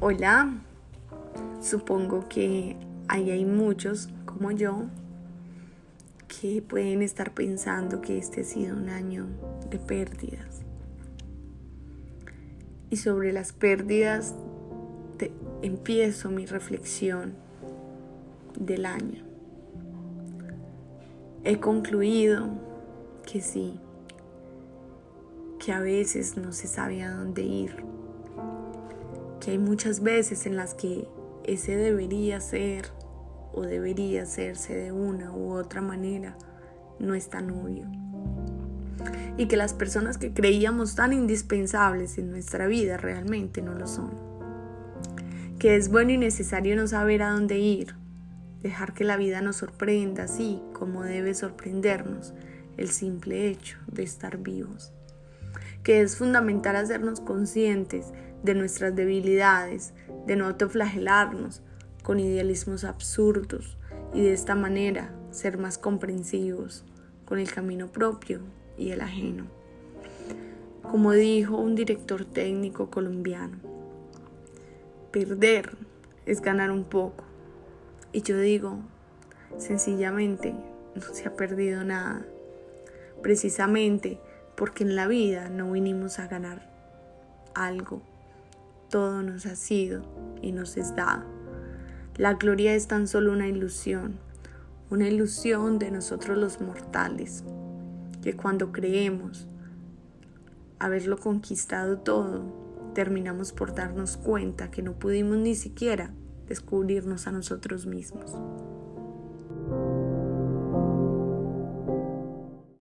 Hola, supongo que ahí hay muchos como yo que pueden estar pensando que este ha sido un año de pérdidas. Y sobre las pérdidas te empiezo mi reflexión del año. He concluido que sí, que a veces no se sabe a dónde ir que hay muchas veces en las que ese debería ser o debería hacerse de una u otra manera no es tan obvio. Y que las personas que creíamos tan indispensables en nuestra vida realmente no lo son. Que es bueno y necesario no saber a dónde ir, dejar que la vida nos sorprenda así como debe sorprendernos el simple hecho de estar vivos. Que es fundamental hacernos conscientes de nuestras debilidades, de no autoflagelarnos con idealismos absurdos y de esta manera ser más comprensivos con el camino propio y el ajeno. Como dijo un director técnico colombiano, perder es ganar un poco. Y yo digo, sencillamente, no se ha perdido nada. Precisamente porque en la vida no vinimos a ganar algo todo nos ha sido y nos es dado. La gloria es tan solo una ilusión, una ilusión de nosotros los mortales, que cuando creemos haberlo conquistado todo, terminamos por darnos cuenta que no pudimos ni siquiera descubrirnos a nosotros mismos.